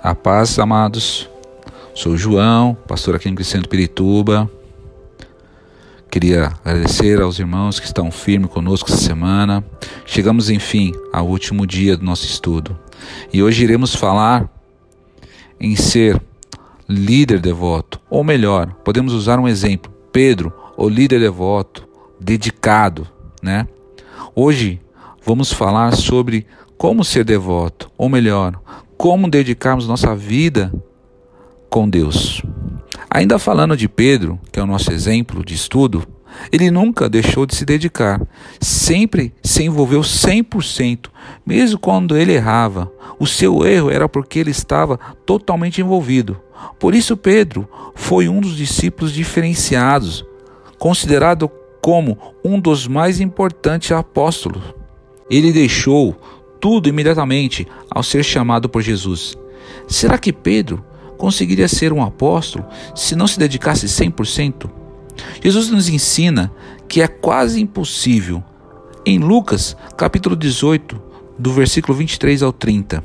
A paz, amados. Sou João, pastor aqui em Crescendo Pirituba. Queria agradecer aos irmãos que estão firmes conosco essa semana. Chegamos, enfim, ao último dia do nosso estudo. E hoje iremos falar em ser líder devoto, ou melhor, podemos usar um exemplo: Pedro, o líder devoto, dedicado, né? Hoje vamos falar sobre como ser devoto, ou melhor, como dedicarmos nossa vida com Deus. Ainda falando de Pedro, que é o nosso exemplo de estudo, ele nunca deixou de se dedicar, sempre se envolveu 100%, mesmo quando ele errava. O seu erro era porque ele estava totalmente envolvido. Por isso, Pedro foi um dos discípulos diferenciados, considerado como um dos mais importantes apóstolos. Ele deixou tudo imediatamente ao ser chamado por Jesus. Será que Pedro conseguiria ser um apóstolo se não se dedicasse 100%? Jesus nos ensina que é quase impossível. Em Lucas, capítulo 18, do versículo 23 ao 30.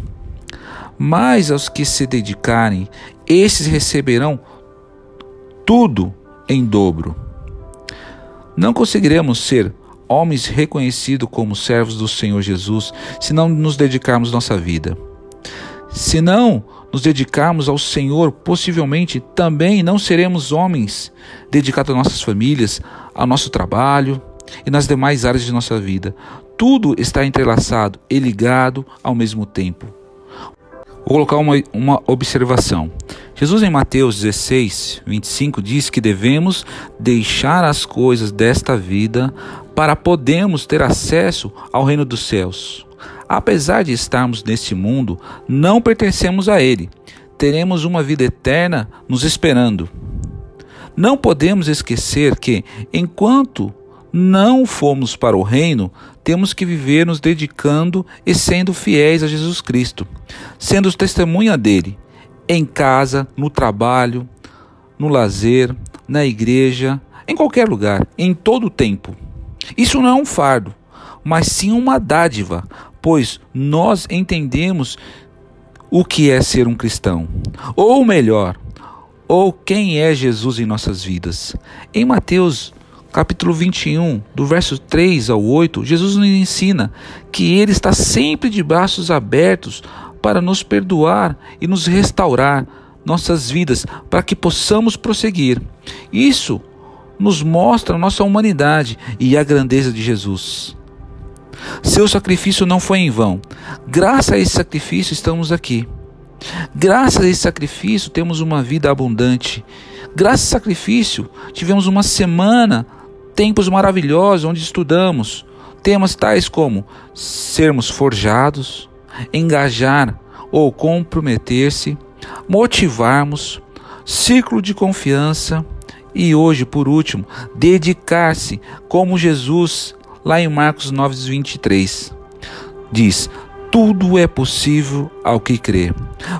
Mas aos que se dedicarem, esses receberão tudo em dobro. Não conseguiremos ser homens reconhecidos como servos do Senhor Jesus, se não nos dedicarmos nossa vida. Se não nos dedicarmos ao Senhor, possivelmente também não seremos homens dedicados às nossas famílias, ao nosso trabalho e nas demais áreas de nossa vida. Tudo está entrelaçado e ligado ao mesmo tempo. Vou colocar uma, uma observação. Jesus em Mateus 16, 25 diz que devemos deixar as coisas desta vida para podermos ter acesso ao reino dos céus. Apesar de estarmos neste mundo, não pertencemos a ele. Teremos uma vida eterna nos esperando. Não podemos esquecer que, enquanto não fomos para o reino, temos que viver nos dedicando e sendo fiéis a Jesus Cristo, sendo testemunha dele, em casa, no trabalho, no lazer, na igreja, em qualquer lugar, em todo o tempo. Isso não é um fardo, mas sim uma dádiva, pois nós entendemos o que é ser um cristão, ou melhor, ou quem é Jesus em nossas vidas. Em Mateus capítulo 21, do verso 3 ao 8, Jesus nos ensina que ele está sempre de braços abertos para nos perdoar e nos restaurar nossas vidas, para que possamos prosseguir. Isso nos mostra a nossa humanidade e a grandeza de Jesus. Seu sacrifício não foi em vão. Graças a esse sacrifício estamos aqui. Graças a esse sacrifício temos uma vida abundante. Graças a esse sacrifício tivemos uma semana, tempos maravilhosos onde estudamos temas tais como sermos forjados, engajar ou comprometer-se, motivarmos, ciclo de confiança e hoje, por último, dedicar-se como Jesus, lá em Marcos 9, 23, diz: Tudo é possível ao que crê.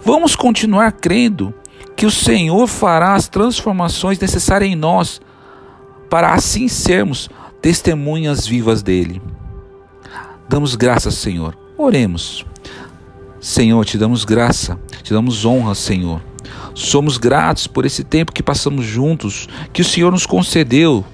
Vamos continuar crendo que o Senhor fará as transformações necessárias em nós, para assim sermos testemunhas vivas dele. Damos graças, Senhor. Oremos. Senhor, te damos graça, te damos honra, Senhor. Somos gratos por esse tempo que passamos juntos, que o Senhor nos concedeu,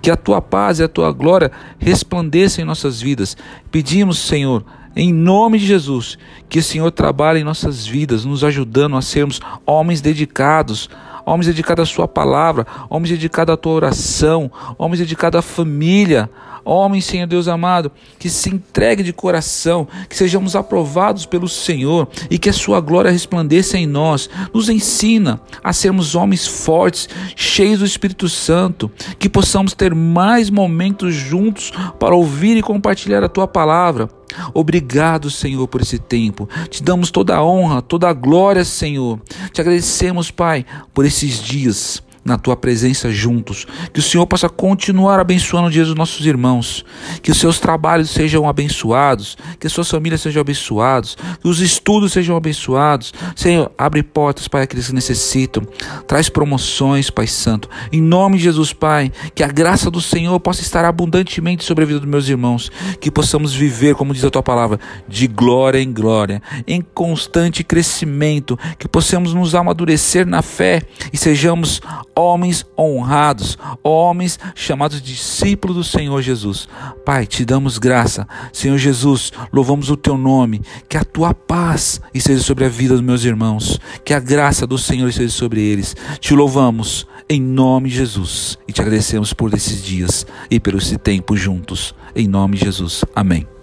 que a tua paz e a tua glória resplandeçam em nossas vidas. Pedimos, Senhor, em nome de Jesus, que o Senhor trabalhe em nossas vidas, nos ajudando a sermos homens dedicados, homens dedicados à Sua palavra, homens dedicados à tua oração, homens dedicados à família, Homem, Senhor Deus amado, que se entregue de coração, que sejamos aprovados pelo Senhor e que a sua glória resplandeça em nós. Nos ensina a sermos homens fortes, cheios do Espírito Santo, que possamos ter mais momentos juntos para ouvir e compartilhar a tua palavra. Obrigado, Senhor, por esse tempo. Te damos toda a honra, toda a glória, Senhor. Te agradecemos, Pai, por esses dias na tua presença juntos. Que o Senhor possa continuar abençoando o dia dos nossos irmãos. Que os seus trabalhos sejam abençoados. Que as suas famílias sejam abençoadas. Que os estudos sejam abençoados. Senhor, abre portas para aqueles que necessitam. Traz promoções, Pai Santo. Em nome de Jesus, Pai. Que a graça do Senhor possa estar abundantemente sobre a vida dos meus irmãos. Que possamos viver, como diz a tua palavra, de glória em glória, em constante crescimento. Que possamos nos amadurecer na fé e sejamos homens honrados, homens chamados discípulos do Senhor Jesus. Pai, te damos graça. Senhor Jesus, louvamos o teu nome. Que a tua paz esteja sobre a vida dos meus irmãos. Que a graça do Senhor esteja sobre eles. Te louvamos em nome de Jesus e te agradecemos por esses dias e pelo esse tempo juntos. Em nome de Jesus. Amém.